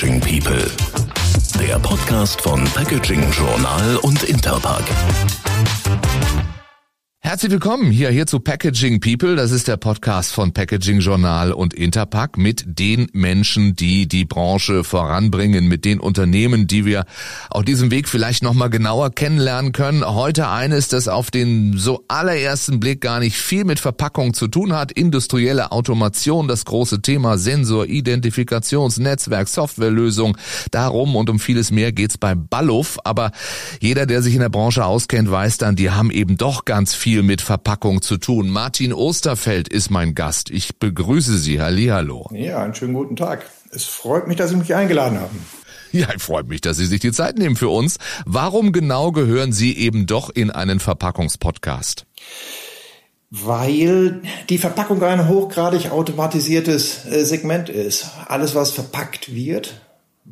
Packaging People, der Podcast von Packaging Journal und Interpack. Herzlich willkommen hier, hier zu Packaging People. Das ist der Podcast von Packaging Journal und Interpack mit den Menschen, die die Branche voranbringen, mit den Unternehmen, die wir auf diesem Weg vielleicht nochmal genauer kennenlernen können. Heute eines, das auf den so allerersten Blick gar nicht viel mit Verpackung zu tun hat. Industrielle Automation, das große Thema Sensor, Identifikations, Netzwerk, Softwarelösung. Darum und um vieles mehr geht's bei Balluf. Aber jeder, der sich in der Branche auskennt, weiß dann, die haben eben doch ganz viel viel mit Verpackung zu tun. Martin Osterfeld ist mein Gast. Ich begrüße Sie. Hallihallo. Ja, einen schönen guten Tag. Es freut mich, dass Sie mich eingeladen haben. Ja, ich freue mich, dass Sie sich die Zeit nehmen für uns. Warum genau gehören Sie eben doch in einen Verpackungspodcast? Weil die Verpackung ein hochgradig automatisiertes äh, Segment ist. Alles, was verpackt wird,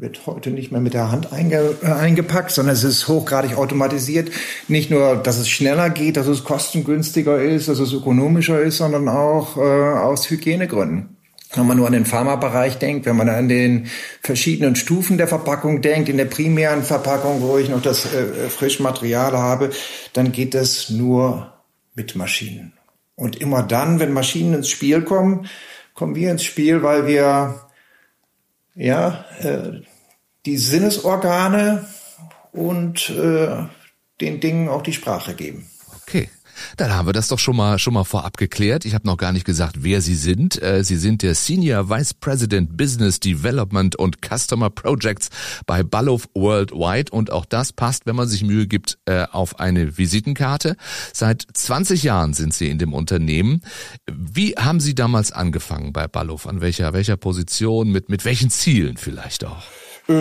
wird heute nicht mehr mit der Hand einge, äh, eingepackt, sondern es ist hochgradig automatisiert. Nicht nur, dass es schneller geht, dass es kostengünstiger ist, dass es ökonomischer ist, sondern auch äh, aus Hygienegründen. Wenn man nur an den Pharmabereich denkt, wenn man an den verschiedenen Stufen der Verpackung denkt, in der primären Verpackung, wo ich noch das äh, Frischmaterial habe, dann geht es nur mit Maschinen. Und immer dann, wenn Maschinen ins Spiel kommen, kommen wir ins Spiel, weil wir ja, äh, die Sinnesorgane und äh, den Dingen auch die Sprache geben. Okay. Dann haben wir das doch schon mal schon mal vorab geklärt. Ich habe noch gar nicht gesagt, wer Sie sind. Äh, Sie sind der Senior Vice President Business Development und Customer Projects bei Ballow Worldwide und auch das passt, wenn man sich Mühe gibt, äh, auf eine Visitenkarte. Seit 20 Jahren sind Sie in dem Unternehmen. Wie haben Sie damals angefangen bei Ballow? An welcher welcher Position? Mit mit welchen Zielen vielleicht auch? Äh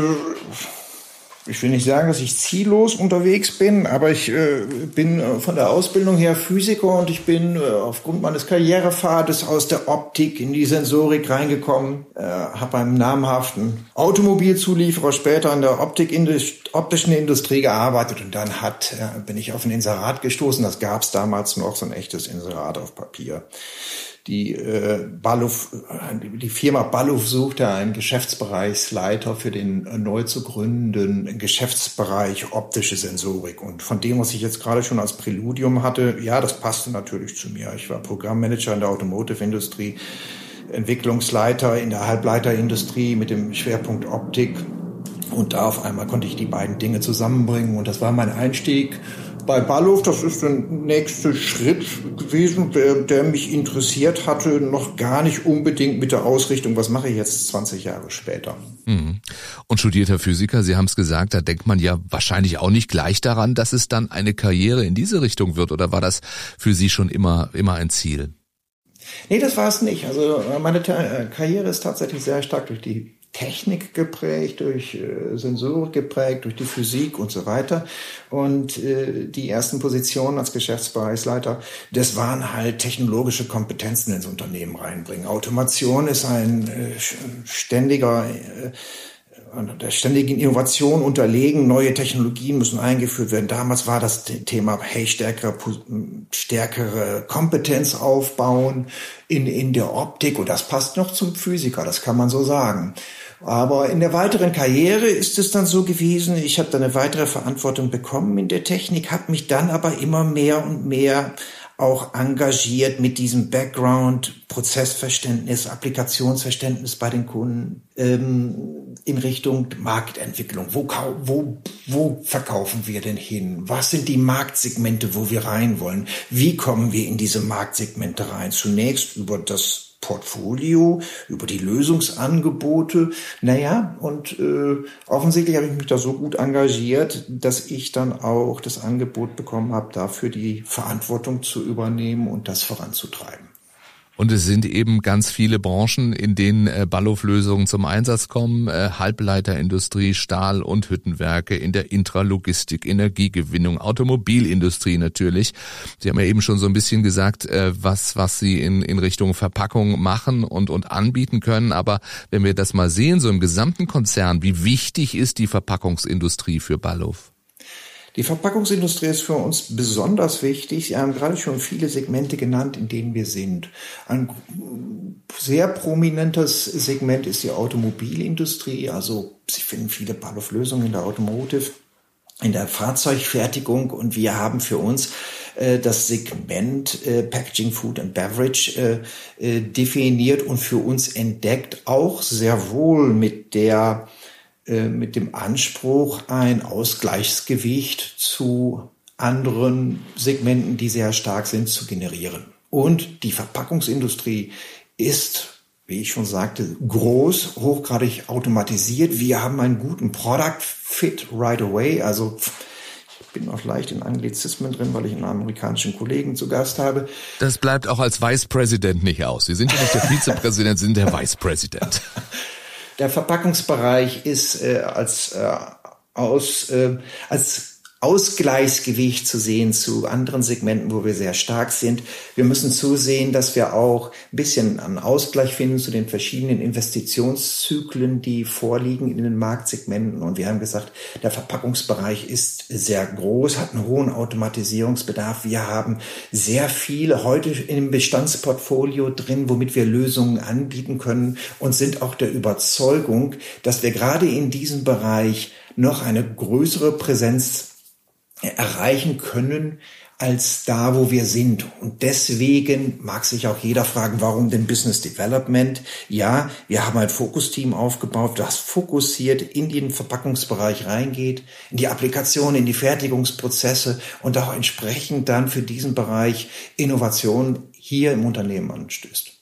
ich will nicht sagen, dass ich ziellos unterwegs bin, aber ich äh, bin äh, von der Ausbildung her Physiker und ich bin äh, aufgrund meines Karrierepfades aus der Optik in die Sensorik reingekommen, äh, habe beim namhaften Automobilzulieferer später in der Optik optischen Industrie gearbeitet und dann hat äh, bin ich auf ein Inserat gestoßen. Das gab es damals noch so ein echtes Inserat auf Papier die äh, Balluf, die Firma Balluf suchte einen Geschäftsbereichsleiter für den äh, neu zu gründenden Geschäftsbereich optische Sensorik. Und von dem, was ich jetzt gerade schon als Präludium hatte, ja, das passte natürlich zu mir. Ich war Programmmanager in der Automotive-Industrie, Entwicklungsleiter in der Halbleiterindustrie mit dem Schwerpunkt Optik. Und da auf einmal konnte ich die beiden Dinge zusammenbringen. Und das war mein Einstieg bei Ballhof, das ist der nächste Schritt gewesen, der, der, mich interessiert hatte, noch gar nicht unbedingt mit der Ausrichtung, was mache ich jetzt 20 Jahre später. Mhm. Und studierter Physiker, Sie haben es gesagt, da denkt man ja wahrscheinlich auch nicht gleich daran, dass es dann eine Karriere in diese Richtung wird, oder war das für Sie schon immer, immer ein Ziel? Nee, das war es nicht. Also meine Karriere ist tatsächlich sehr stark durch die Technik geprägt, durch äh, Sensorik geprägt, durch die Physik und so weiter. Und äh, die ersten Positionen als Geschäftsbereichsleiter, das waren halt technologische Kompetenzen ins Unternehmen reinbringen. Automation ist ein äh, ständiger äh, der ständigen Innovation unterlegen. Neue Technologien müssen eingeführt werden. Damals war das Thema, hey, stärkere, stärkere Kompetenz aufbauen in, in der Optik. Und das passt noch zum Physiker, das kann man so sagen. Aber in der weiteren Karriere ist es dann so gewesen, ich habe dann eine weitere Verantwortung bekommen in der Technik, habe mich dann aber immer mehr und mehr auch engagiert mit diesem Background, Prozessverständnis, Applikationsverständnis bei den Kunden ähm, in Richtung Marktentwicklung. Wo, wo, wo verkaufen wir denn hin? Was sind die Marktsegmente, wo wir rein wollen? Wie kommen wir in diese Marktsegmente rein? Zunächst über das Portfolio, über die Lösungsangebote. Naja, und äh, offensichtlich habe ich mich da so gut engagiert, dass ich dann auch das Angebot bekommen habe, dafür die Verantwortung zu übernehmen und das voranzutreiben. Und es sind eben ganz viele Branchen, in denen äh, Ballhof-Lösungen zum Einsatz kommen. Äh, Halbleiterindustrie, Stahl- und Hüttenwerke, in der Intralogistik, Energiegewinnung, Automobilindustrie natürlich. Sie haben ja eben schon so ein bisschen gesagt, äh, was, was Sie in, in Richtung Verpackung machen und, und anbieten können. Aber wenn wir das mal sehen, so im gesamten Konzern, wie wichtig ist die Verpackungsindustrie für Ballhof? Die Verpackungsindustrie ist für uns besonders wichtig. Sie haben gerade schon viele Segmente genannt, in denen wir sind. Ein sehr prominentes Segment ist die Automobilindustrie. Also Sie finden viele Balloflösungen in der Automotive, in der Fahrzeugfertigung und wir haben für uns äh, das Segment äh, Packaging, Food and Beverage äh, äh, definiert und für uns entdeckt, auch sehr wohl mit der mit dem Anspruch, ein Ausgleichsgewicht zu anderen Segmenten, die sehr stark sind, zu generieren. Und die Verpackungsindustrie ist, wie ich schon sagte, groß, hochgradig automatisiert. Wir haben einen guten Product Fit right away. Also ich bin auch leicht in Anglizismen drin, weil ich einen amerikanischen Kollegen zu Gast habe. Das bleibt auch als Vice President nicht aus. Sie sind ja nicht der Vizepräsident, Sie sind der Vice President. Der Verpackungsbereich ist äh, als, äh, aus, äh, als Ausgleichsgewicht zu sehen zu anderen Segmenten, wo wir sehr stark sind. Wir müssen zusehen, dass wir auch ein bisschen einen Ausgleich finden zu den verschiedenen Investitionszyklen, die vorliegen in den Marktsegmenten. Und wir haben gesagt, der Verpackungsbereich ist sehr groß, hat einen hohen Automatisierungsbedarf. Wir haben sehr viele heute im Bestandsportfolio drin, womit wir Lösungen anbieten können und sind auch der Überzeugung, dass wir gerade in diesem Bereich noch eine größere Präsenz erreichen können als da, wo wir sind. Und deswegen mag sich auch jeder fragen, warum denn Business Development? Ja, wir haben ein Fokusteam aufgebaut, das fokussiert in den Verpackungsbereich reingeht, in die Applikation, in die Fertigungsprozesse und auch entsprechend dann für diesen Bereich Innovation hier im Unternehmen anstößt.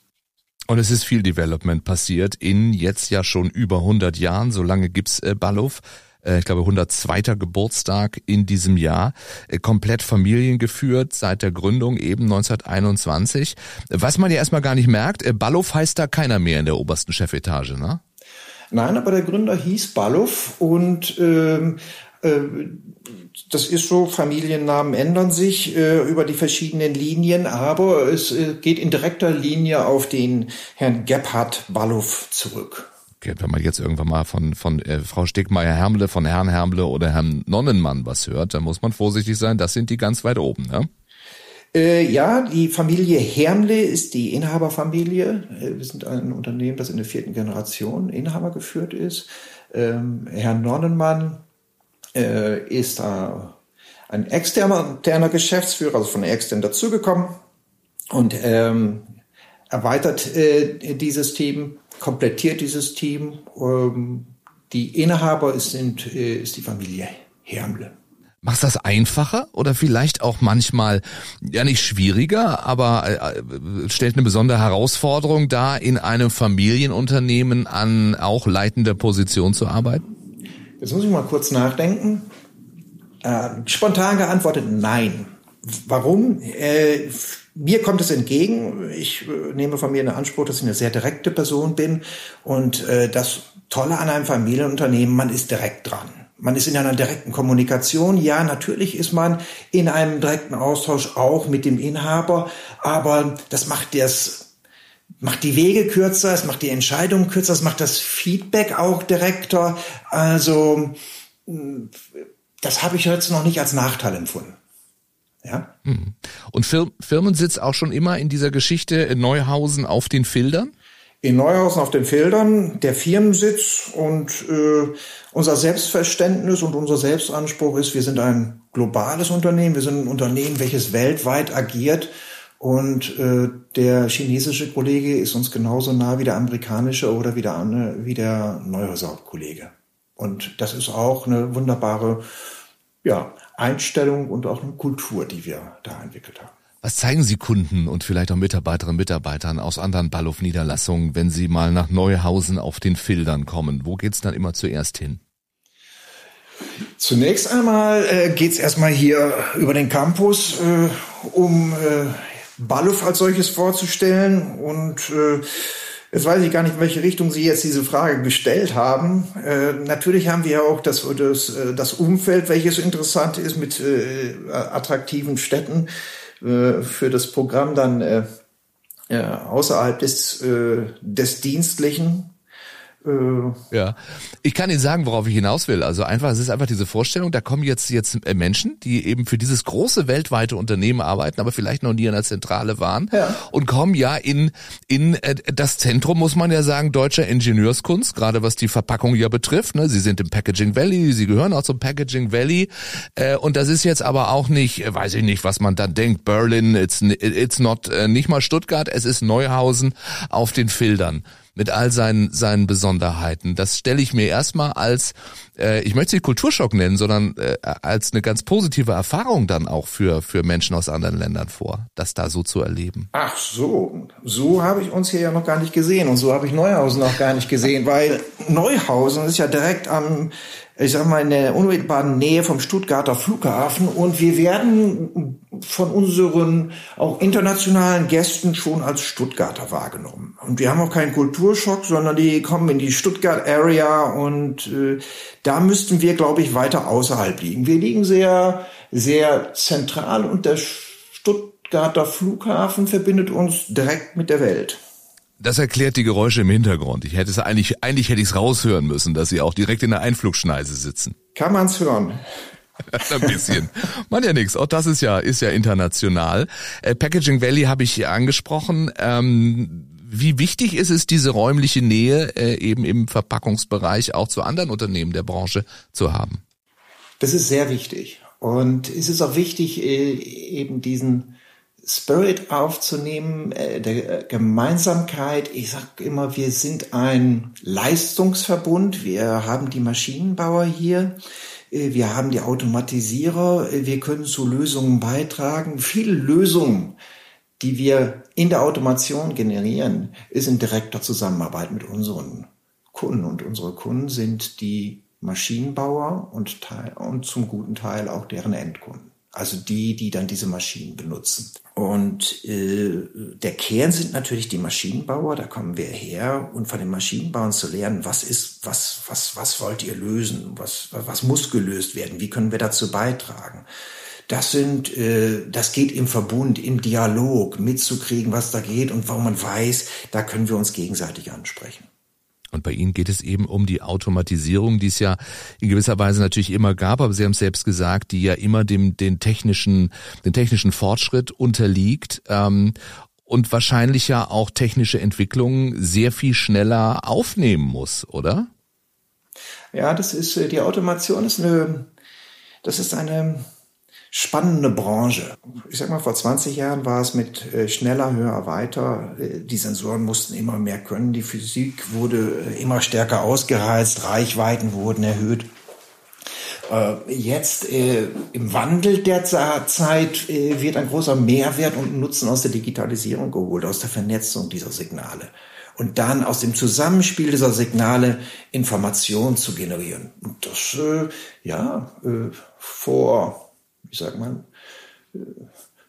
Und es ist viel Development passiert in jetzt ja schon über 100 Jahren. So lange gibt's äh, Ballov. Äh, ich glaube 102. Geburtstag in diesem Jahr, äh, komplett familiengeführt seit der Gründung eben 1921. Was man ja erstmal gar nicht merkt, äh, Ballow heißt da keiner mehr in der obersten Chefetage, ne? Nein, aber der Gründer hieß Ballow und ähm, äh, das ist so, Familiennamen ändern sich äh, über die verschiedenen Linien, aber es äh, geht in direkter Linie auf den Herrn Gebhard Ballow zurück wenn man jetzt irgendwann mal von, von äh, Frau Stegmeier-Hermle, von Herrn Hermle oder Herrn Nonnenmann was hört, dann muss man vorsichtig sein, das sind die ganz weit oben, ne? Äh, ja, die Familie Hermle ist die Inhaberfamilie. Äh, wir sind ein Unternehmen, das in der vierten Generation Inhaber geführt ist. Ähm, Herr Nonnenmann äh, ist äh, ein externer, interner Geschäftsführer, also von extern dazugekommen und ähm, erweitert äh, dieses Team komplettiert dieses Team. Ähm, die Inhaber sind, äh, ist die Familie Hermle. Macht das einfacher oder vielleicht auch manchmal ja nicht schwieriger, aber äh, stellt eine besondere Herausforderung dar, in einem Familienunternehmen an auch leitender Position zu arbeiten? Jetzt muss ich mal kurz nachdenken. Äh, spontan geantwortet, nein. Warum? Äh, mir kommt es entgegen. Ich äh, nehme von mir in Anspruch, dass ich eine sehr direkte Person bin. Und äh, das Tolle an einem Familienunternehmen, man ist direkt dran. Man ist in einer direkten Kommunikation. Ja, natürlich ist man in einem direkten Austausch auch mit dem Inhaber, aber das macht das macht die Wege kürzer, es macht die Entscheidungen kürzer, es macht das Feedback auch direkter. Also das habe ich jetzt noch nicht als Nachteil empfunden. Ja. Hm. Und Firmensitz auch schon immer in dieser Geschichte in Neuhausen auf den Filtern? In Neuhausen auf den Feldern, der Firmensitz und äh, unser Selbstverständnis und unser Selbstanspruch ist, wir sind ein globales Unternehmen, wir sind ein Unternehmen, welches weltweit agiert und äh, der chinesische Kollege ist uns genauso nah wie der amerikanische oder wie der, wie der Neuhauser Kollege. Und das ist auch eine wunderbare ja, Einstellung und auch eine Kultur, die wir da entwickelt haben. Was zeigen Sie Kunden und vielleicht auch Mitarbeiterinnen und Mitarbeitern aus anderen Ballhof-Niederlassungen, wenn sie mal nach Neuhausen auf den Filtern kommen? Wo geht's dann immer zuerst hin? Zunächst einmal äh, geht's erstmal hier über den Campus, äh, um äh, Ballof als solches vorzustellen und äh, Jetzt weiß ich gar nicht, in welche Richtung Sie jetzt diese Frage gestellt haben. Äh, natürlich haben wir ja auch das, das, äh, das Umfeld, welches interessant ist mit äh, attraktiven Städten äh, für das Programm dann äh, außerhalb des, äh, des Dienstlichen. Äh, ja, ich kann Ihnen sagen, worauf ich hinaus will. Also einfach, es ist einfach diese Vorstellung, da kommen jetzt jetzt äh, Menschen, die eben für dieses große weltweite Unternehmen arbeiten, aber vielleicht noch nie in der Zentrale waren ja. und kommen ja in in äh, das Zentrum, muss man ja sagen, deutscher Ingenieurskunst, gerade was die Verpackung ja betrifft. Ne? Sie sind im Packaging Valley, sie gehören auch zum Packaging Valley äh, und das ist jetzt aber auch nicht, weiß ich nicht, was man dann denkt. Berlin, it's it's not nicht mal Stuttgart, es ist Neuhausen auf den Filtern mit all seinen, seinen Besonderheiten. Das stelle ich mir erstmal als, äh, ich möchte sie Kulturschock nennen, sondern äh, als eine ganz positive Erfahrung dann auch für, für Menschen aus anderen Ländern vor, das da so zu erleben. Ach so, so habe ich uns hier ja noch gar nicht gesehen und so habe ich Neuhausen noch gar nicht gesehen, weil Neuhausen ist ja direkt am ich sag mal, in der unmittelbaren Nähe vom Stuttgarter Flughafen und wir werden von unseren auch internationalen Gästen schon als Stuttgarter wahrgenommen. Und wir haben auch keinen Kulturschock, sondern die kommen in die Stuttgart-Area und äh, da müssten wir, glaube ich, weiter außerhalb liegen. Wir liegen sehr, sehr zentral und der Stuttgarter Flughafen verbindet uns direkt mit der Welt. Das erklärt die Geräusche im Hintergrund. Ich hätte es eigentlich, eigentlich hätte ich es raushören müssen, dass sie auch direkt in der Einflugschneise sitzen. Kann man's hören. Ein bisschen. Man ja nix. Auch das ist ja, ist ja international. Äh, Packaging Valley habe ich angesprochen. Ähm, wie wichtig ist es, diese räumliche Nähe äh, eben im Verpackungsbereich auch zu anderen Unternehmen der Branche zu haben? Das ist sehr wichtig. Und es ist auch wichtig, äh, eben diesen Spirit aufzunehmen, äh, der Gemeinsamkeit. Ich sag immer, wir sind ein Leistungsverbund. Wir haben die Maschinenbauer hier. Äh, wir haben die Automatisierer. Äh, wir können zu Lösungen beitragen. Viele Lösungen, die wir in der Automation generieren, ist in direkter Zusammenarbeit mit unseren Kunden. Und unsere Kunden sind die Maschinenbauer und, Teil, und zum guten Teil auch deren Endkunden. Also die, die dann diese Maschinen benutzen. Und äh, der Kern sind natürlich die Maschinenbauer, da kommen wir her und von den Maschinenbauern zu lernen, was ist, was, was, was wollt ihr lösen, was, was muss gelöst werden, wie können wir dazu beitragen. Das sind, äh, das geht im Verbund, im Dialog mitzukriegen, was da geht und warum man weiß, da können wir uns gegenseitig ansprechen. Und bei Ihnen geht es eben um die Automatisierung, die es ja in gewisser Weise natürlich immer gab, aber Sie haben es selbst gesagt, die ja immer dem den technischen den technischen Fortschritt unterliegt ähm, und wahrscheinlich ja auch technische Entwicklungen sehr viel schneller aufnehmen muss, oder? Ja, das ist äh, die Automation ist eine das ist eine spannende Branche. Ich sag mal, vor 20 Jahren war es mit äh, schneller, höher, weiter. Äh, die Sensoren mussten immer mehr können. Die Physik wurde äh, immer stärker ausgereizt. Reichweiten wurden erhöht. Jetzt im Wandel der Zeit wird ein großer Mehrwert und Nutzen aus der Digitalisierung geholt, aus der Vernetzung dieser Signale und dann aus dem Zusammenspiel dieser Signale Informationen zu generieren. Und das, ja, vor wie sagt man,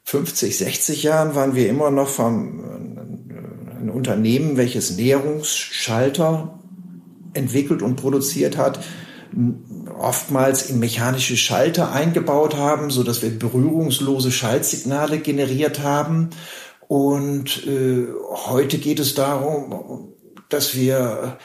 50, 60 Jahren waren wir immer noch vom, äh, ein Unternehmen, welches Näherungsschalter entwickelt und produziert hat, oftmals in mechanische Schalter eingebaut haben, so dass wir berührungslose Schaltsignale generiert haben. Und äh, heute geht es darum, dass wir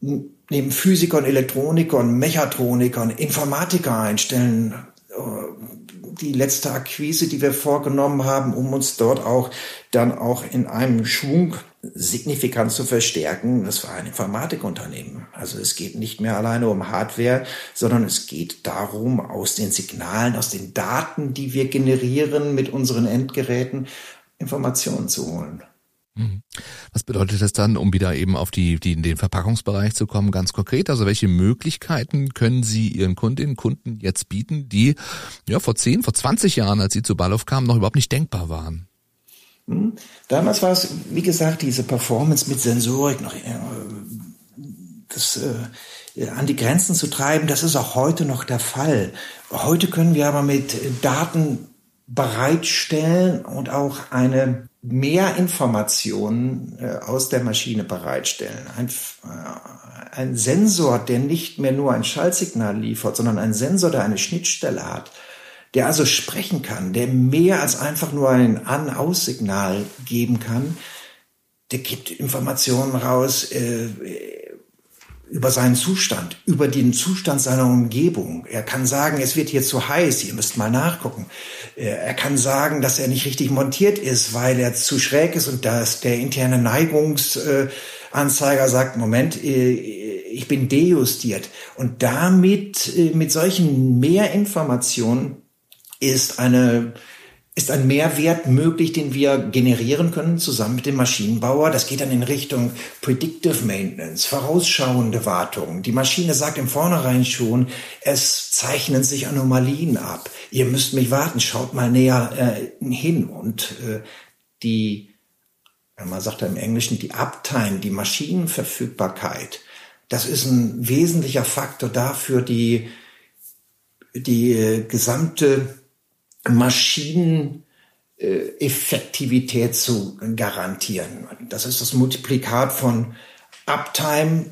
neben Physikern, Elektronikern, Mechatronikern, Informatiker einstellen, äh, die letzte Akquise, die wir vorgenommen haben, um uns dort auch dann auch in einem Schwung signifikant zu verstärken. Das war ein Informatikunternehmen. Also es geht nicht mehr alleine um Hardware, sondern es geht darum, aus den Signalen, aus den Daten, die wir generieren mit unseren Endgeräten, Informationen zu holen. Mhm. Was bedeutet das dann, um wieder eben auf die, die in den Verpackungsbereich zu kommen, ganz konkret? Also welche Möglichkeiten können Sie Ihren Kundinnen und Kunden jetzt bieten, die ja vor 10, vor 20 Jahren, als Sie zu Ballow kamen, noch überhaupt nicht denkbar waren? Mhm. Damals war es, wie gesagt, diese Performance mit Sensorik noch äh, das äh, an die Grenzen zu treiben. Das ist auch heute noch der Fall. Heute können wir aber mit Daten bereitstellen und auch eine mehr Informationen äh, aus der Maschine bereitstellen. Ein, äh, ein Sensor, der nicht mehr nur ein Schaltsignal liefert, sondern ein Sensor, der eine Schnittstelle hat, der also sprechen kann, der mehr als einfach nur ein An-Aus-Signal geben kann, der gibt Informationen raus, äh, über seinen Zustand, über den Zustand seiner Umgebung. Er kann sagen, es wird hier zu heiß, ihr müsst mal nachgucken. Er kann sagen, dass er nicht richtig montiert ist, weil er zu schräg ist und dass der interne Neigungsanzeiger sagt, Moment, äh, ich bin dejustiert. Und damit, äh, mit solchen Mehrinformationen ist eine ist ein Mehrwert möglich, den wir generieren können zusammen mit dem Maschinenbauer. Das geht dann in Richtung Predictive Maintenance, vorausschauende Wartung. Die Maschine sagt im Vornherein schon, es zeichnen sich Anomalien ab. Ihr müsst mich warten, schaut mal näher äh, hin. Und äh, die, man sagt ja im Englischen, die Uptime, die Maschinenverfügbarkeit, das ist ein wesentlicher Faktor dafür, die, die äh, gesamte Maschineneffektivität zu garantieren. Das ist das Multiplikat von Uptime.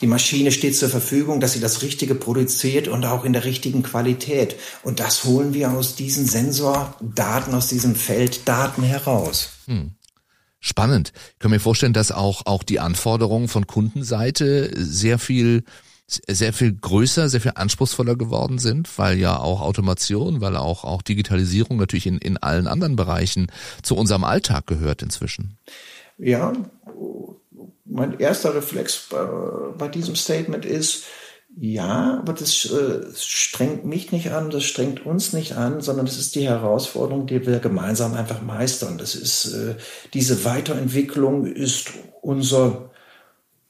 Die Maschine steht zur Verfügung, dass sie das Richtige produziert und auch in der richtigen Qualität. Und das holen wir aus diesen Sensordaten, aus diesem Feld Daten heraus. Hm. Spannend. Ich kann mir vorstellen, dass auch, auch die Anforderungen von Kundenseite sehr viel sehr viel größer, sehr viel anspruchsvoller geworden sind, weil ja auch Automation, weil auch, auch Digitalisierung natürlich in, in allen anderen Bereichen zu unserem Alltag gehört inzwischen. Ja, mein erster Reflex bei, bei diesem Statement ist, ja, aber das äh, strengt mich nicht an, das strengt uns nicht an, sondern das ist die Herausforderung, die wir gemeinsam einfach meistern. Das ist äh, diese Weiterentwicklung ist unser,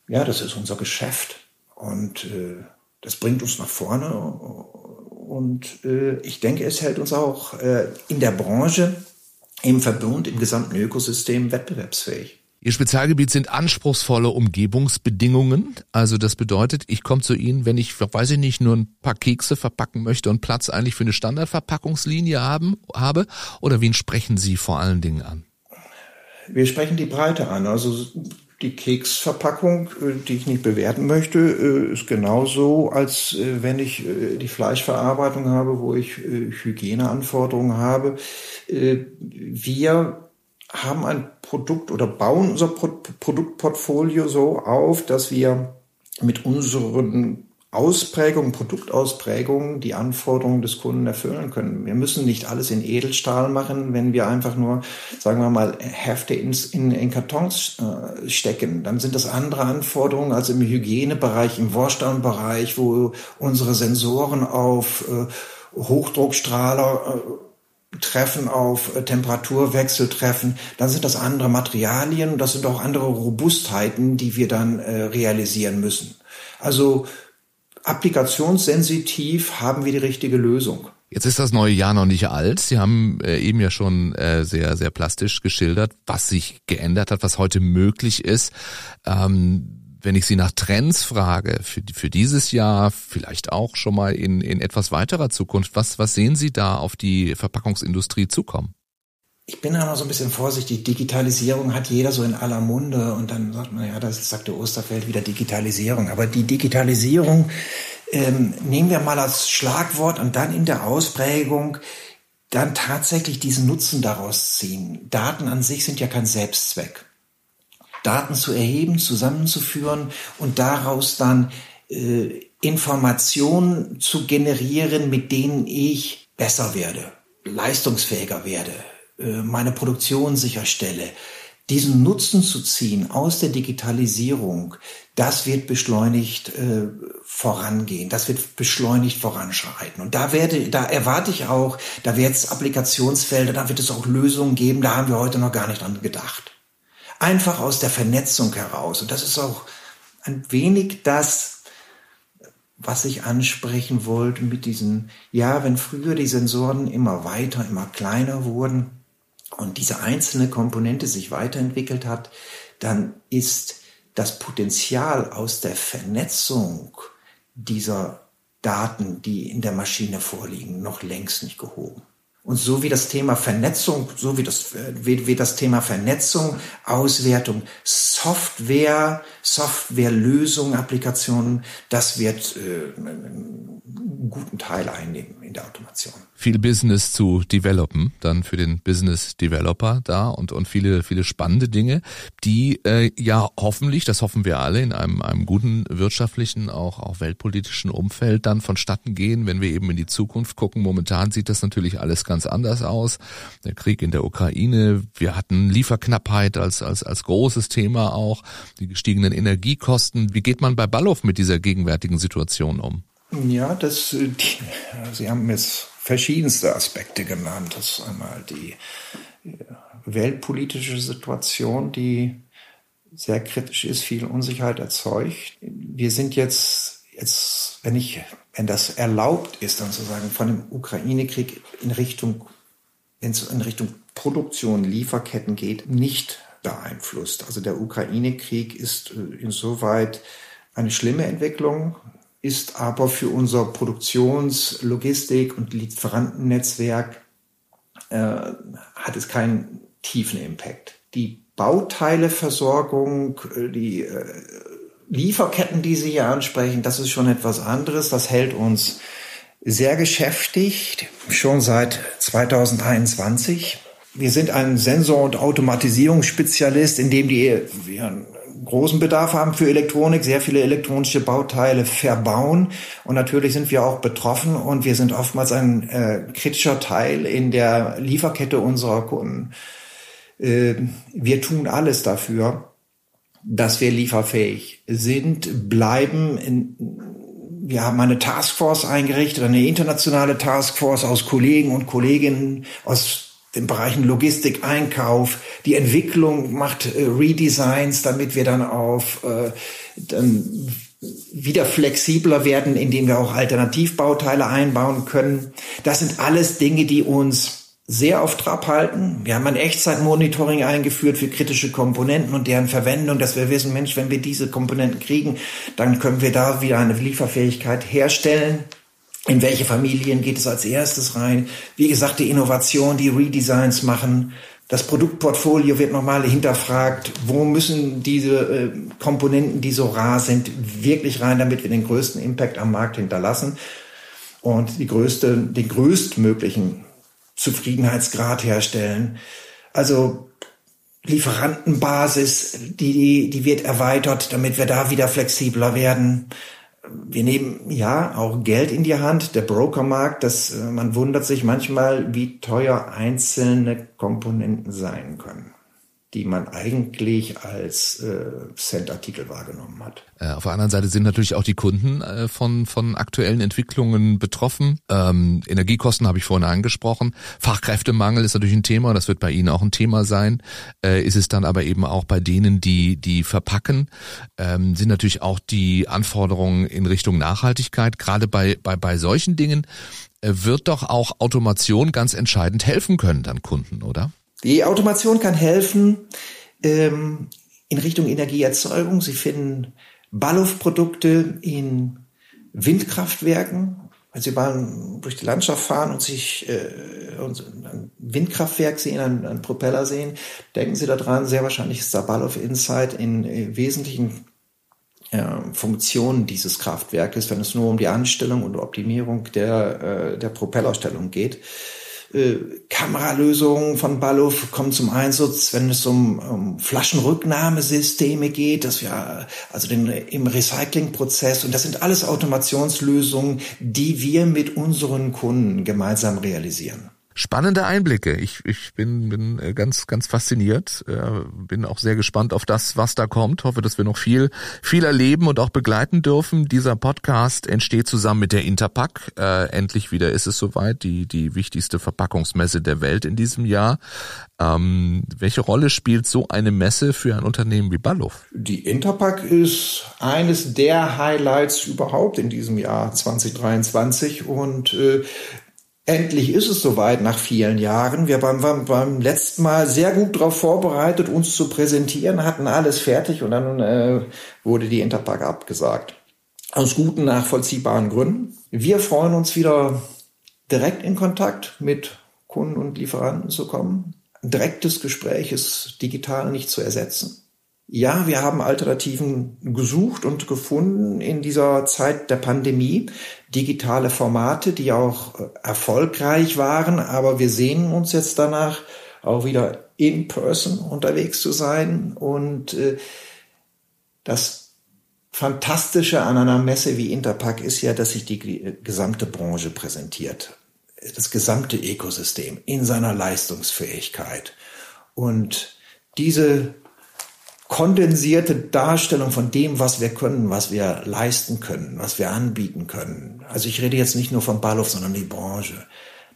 ja, das ist unser Geschäft. Und äh, das bringt uns nach vorne. Und äh, ich denke, es hält uns auch äh, in der Branche, im Verbund, im gesamten Ökosystem wettbewerbsfähig. Ihr Spezialgebiet sind anspruchsvolle Umgebungsbedingungen. Also das bedeutet, ich komme zu Ihnen, wenn ich, weiß ich nicht, nur ein paar Kekse verpacken möchte und Platz eigentlich für eine Standardverpackungslinie haben, habe. Oder wen sprechen Sie vor allen Dingen an? Wir sprechen die Breite an. Also die Keksverpackung, äh, die ich nicht bewerten möchte, äh, ist genauso, als äh, wenn ich die Fleischverarbeitung habe, wo ich Hygieneanforderungen habe. Wir haben ein Produkt oder bauen unser Produktportfolio so auf, dass wir mit unseren Ausprägungen, Produktausprägungen die Anforderungen des Kunden erfüllen können. Wir müssen nicht alles in Edelstahl machen, wenn wir einfach nur, sagen wir mal, Hefte ins, in, in Kartons äh, stecken. Dann sind das andere Anforderungen als im Hygienebereich, im Warstaunbereich, wo unsere Sensoren auf äh, Hochdruckstrahler äh, treffen, auf äh, Temperaturwechsel treffen, dann sind das andere Materialien, das sind auch andere Robustheiten, die wir dann äh, realisieren müssen. Also applikationssensitiv haben wir die richtige Lösung. Jetzt ist das neue Jahr noch nicht alt. Sie haben äh, eben ja schon äh, sehr, sehr plastisch geschildert, was sich geändert hat, was heute möglich ist. Ähm, wenn ich Sie nach Trends frage für, für dieses Jahr, vielleicht auch schon mal in, in etwas weiterer Zukunft, was, was sehen Sie da auf die Verpackungsindustrie zukommen? Ich bin da noch so ein bisschen vorsichtig. Digitalisierung hat jeder so in aller Munde und dann sagt man, ja, das sagt der Osterfeld wieder Digitalisierung. Aber die Digitalisierung ähm, nehmen wir mal als Schlagwort und dann in der Ausprägung dann tatsächlich diesen Nutzen daraus ziehen. Daten an sich sind ja kein Selbstzweck. Daten zu erheben, zusammenzuführen und daraus dann äh, Informationen zu generieren, mit denen ich besser werde, leistungsfähiger werde, meine Produktion sicherstelle, diesen Nutzen zu ziehen aus der Digitalisierung, das wird beschleunigt äh, vorangehen, das wird beschleunigt voranschreiten. Und da werde, da erwarte ich auch, da wird es Applikationsfelder, da wird es auch Lösungen geben, da haben wir heute noch gar nicht dran gedacht. Einfach aus der Vernetzung heraus. Und das ist auch ein wenig das, was ich ansprechen wollte mit diesen, ja, wenn früher die Sensoren immer weiter, immer kleiner wurden, und diese einzelne Komponente sich weiterentwickelt hat, dann ist das Potenzial aus der Vernetzung dieser Daten, die in der Maschine vorliegen, noch längst nicht gehoben. Und so wie das Thema Vernetzung, so wie das, wie, wie das Thema Vernetzung, Auswertung, Software, Softwarelösungen, Applikationen, das wird äh, einen guten Teil einnehmen in der Automation. Viel Business zu developen, dann für den Business Developer da und, und viele, viele spannende Dinge, die äh, ja hoffentlich, das hoffen wir alle, in einem, einem guten wirtschaftlichen, auch, auch weltpolitischen Umfeld dann vonstatten gehen, wenn wir eben in die Zukunft gucken. Momentan sieht das natürlich alles ganz anders aus. Der Krieg in der Ukraine, wir hatten Lieferknappheit als, als, als großes Thema auch, die gestiegenen Energiekosten. Wie geht man bei Ballow mit dieser gegenwärtigen Situation um? Ja, das, die, Sie haben jetzt verschiedenste Aspekte genannt. Das ist einmal die äh, weltpolitische Situation, die sehr kritisch ist, viel Unsicherheit erzeugt. Wir sind jetzt, jetzt, wenn ich, wenn das erlaubt ist, dann zu sagen, von dem Ukraine-Krieg in Richtung, in Richtung Produktion, Lieferketten geht, nicht beeinflusst. Also der Ukraine-Krieg ist äh, insoweit eine schlimme Entwicklung ist aber für unser Produktions-, Logistik- und Lieferantennetzwerk äh, hat es keinen tiefen Impact. Die Bauteileversorgung, äh, die Lieferketten, die Sie hier ansprechen, das ist schon etwas anderes. Das hält uns sehr beschäftigt, schon seit 2021. Wir sind ein Sensor- und Automatisierungsspezialist, in dem die wir großen Bedarf haben für Elektronik, sehr viele elektronische Bauteile verbauen. Und natürlich sind wir auch betroffen und wir sind oftmals ein äh, kritischer Teil in der Lieferkette unserer Kunden. Äh, wir tun alles dafür, dass wir lieferfähig sind, bleiben. In, wir haben eine Taskforce eingerichtet, eine internationale Taskforce aus Kollegen und Kolleginnen aus den Bereichen Logistik, Einkauf, die Entwicklung macht äh, Redesigns, damit wir dann auf äh, dann wieder flexibler werden, indem wir auch Alternativbauteile einbauen können. Das sind alles Dinge, die uns sehr auf Trab halten. Wir haben ein Echtzeitmonitoring eingeführt für kritische Komponenten und deren Verwendung, dass wir wissen, Mensch, wenn wir diese Komponenten kriegen, dann können wir da wieder eine Lieferfähigkeit herstellen. In welche Familien geht es als erstes rein? Wie gesagt, die Innovation, die Redesigns machen. Das Produktportfolio wird nochmal hinterfragt. Wo müssen diese äh, Komponenten, die so rar sind, wirklich rein, damit wir den größten Impact am Markt hinterlassen und die größte, den größtmöglichen Zufriedenheitsgrad herstellen. Also Lieferantenbasis, die, die wird erweitert, damit wir da wieder flexibler werden. Wir nehmen ja auch Geld in die Hand, der Brokermarkt, das, äh, man wundert sich manchmal, wie teuer einzelne Komponenten sein können die man eigentlich als äh, Cent-Artikel wahrgenommen hat. Äh, auf der anderen Seite sind natürlich auch die Kunden äh, von, von aktuellen Entwicklungen betroffen. Ähm, Energiekosten habe ich vorhin angesprochen. Fachkräftemangel ist natürlich ein Thema, das wird bei Ihnen auch ein Thema sein. Äh, ist es dann aber eben auch bei denen, die, die verpacken, ähm, sind natürlich auch die Anforderungen in Richtung Nachhaltigkeit. Gerade bei, bei, bei solchen Dingen äh, wird doch auch Automation ganz entscheidend helfen können dann Kunden, oder? Die Automation kann helfen ähm, in Richtung Energieerzeugung. Sie finden Balluf-Produkte in Windkraftwerken. Wenn Sie mal durch die Landschaft fahren und sich äh, ein Windkraftwerk sehen, einen, einen Propeller sehen, denken Sie daran, sehr wahrscheinlich ist da Balluf Insight in äh, wesentlichen äh, Funktionen dieses Kraftwerkes, wenn es nur um die Anstellung und Optimierung der, äh, der Propellerstellung geht. Äh, Kameralösungen von Balluf kommen zum Einsatz, wenn es um, um Flaschenrücknahmesysteme geht, dass wir also den, im Recyclingprozess. Und das sind alles Automationslösungen, die wir mit unseren Kunden gemeinsam realisieren spannende Einblicke. Ich, ich bin, bin äh, ganz, ganz fasziniert. Äh, bin auch sehr gespannt auf das, was da kommt. Hoffe, dass wir noch viel, viel erleben und auch begleiten dürfen. Dieser Podcast entsteht zusammen mit der Interpack. Äh, endlich wieder ist es soweit. Die, die wichtigste Verpackungsmesse der Welt in diesem Jahr. Ähm, welche Rolle spielt so eine Messe für ein Unternehmen wie Balluf? Die Interpack ist eines der Highlights überhaupt in diesem Jahr 2023 und äh, Endlich ist es soweit nach vielen Jahren. Wir waren, waren beim letzten Mal sehr gut darauf vorbereitet, uns zu präsentieren, hatten alles fertig und dann äh, wurde die Interpark abgesagt. Aus guten, nachvollziehbaren Gründen. Wir freuen uns wieder direkt in Kontakt mit Kunden und Lieferanten zu kommen. Direktes Gespräch ist digital nicht zu ersetzen. Ja, wir haben Alternativen gesucht und gefunden in dieser Zeit der Pandemie. Digitale Formate, die auch äh, erfolgreich waren, aber wir sehen uns jetzt danach auch wieder in person unterwegs zu sein und äh, das Fantastische an einer Messe wie Interpack ist ja, dass sich die gesamte Branche präsentiert. Das gesamte Ökosystem in seiner Leistungsfähigkeit. Und diese kondensierte Darstellung von dem, was wir können, was wir leisten können, was wir anbieten können. Also ich rede jetzt nicht nur von Ballhof, sondern die Branche.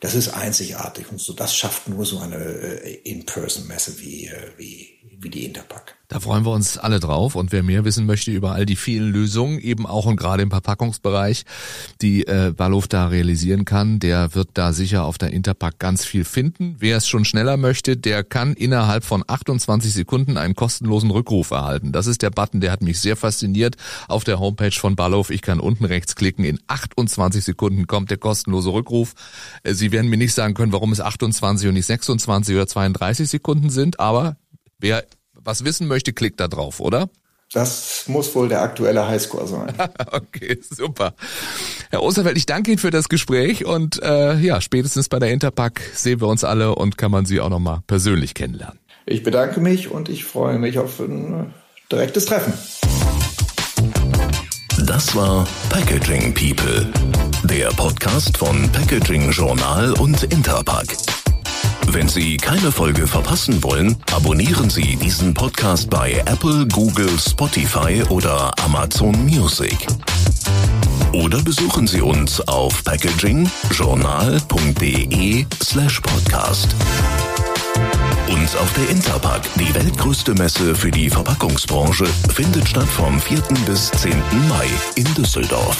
Das ist einzigartig und so. Das schafft nur so eine äh, In-Person-Messe wie, äh, wie, wie die Interpack. Da freuen wir uns alle drauf und wer mehr wissen möchte über all die vielen Lösungen, eben auch und gerade im Verpackungsbereich, die äh, Ballhof da realisieren kann, der wird da sicher auf der Interpack ganz viel finden. Wer es schon schneller möchte, der kann innerhalb von 28 Sekunden einen kostenlosen Rückruf erhalten. Das ist der Button, der hat mich sehr fasziniert auf der Homepage von Ballhof. Ich kann unten rechts klicken, in 28 Sekunden kommt der kostenlose Rückruf. Äh, Sie werden mir nicht sagen können, warum es 28 und nicht 26 oder 32 Sekunden sind, aber wer was wissen möchte, klickt da drauf, oder? Das muss wohl der aktuelle Highscore sein. okay, super. Herr Osterfeld, ich danke Ihnen für das Gespräch und äh, ja, spätestens bei der Interpack sehen wir uns alle und kann man Sie auch nochmal persönlich kennenlernen. Ich bedanke mich und ich freue mich auf ein direktes Treffen. Das war Packaging People, der Podcast von Packaging Journal und Interpack. Wenn Sie keine Folge verpassen wollen, abonnieren Sie diesen Podcast bei Apple, Google, Spotify oder Amazon Music. Oder besuchen Sie uns auf packagingjournal.de slash podcast. Und auf der Interpack, die weltgrößte Messe für die Verpackungsbranche, findet statt vom 4. bis 10. Mai in Düsseldorf.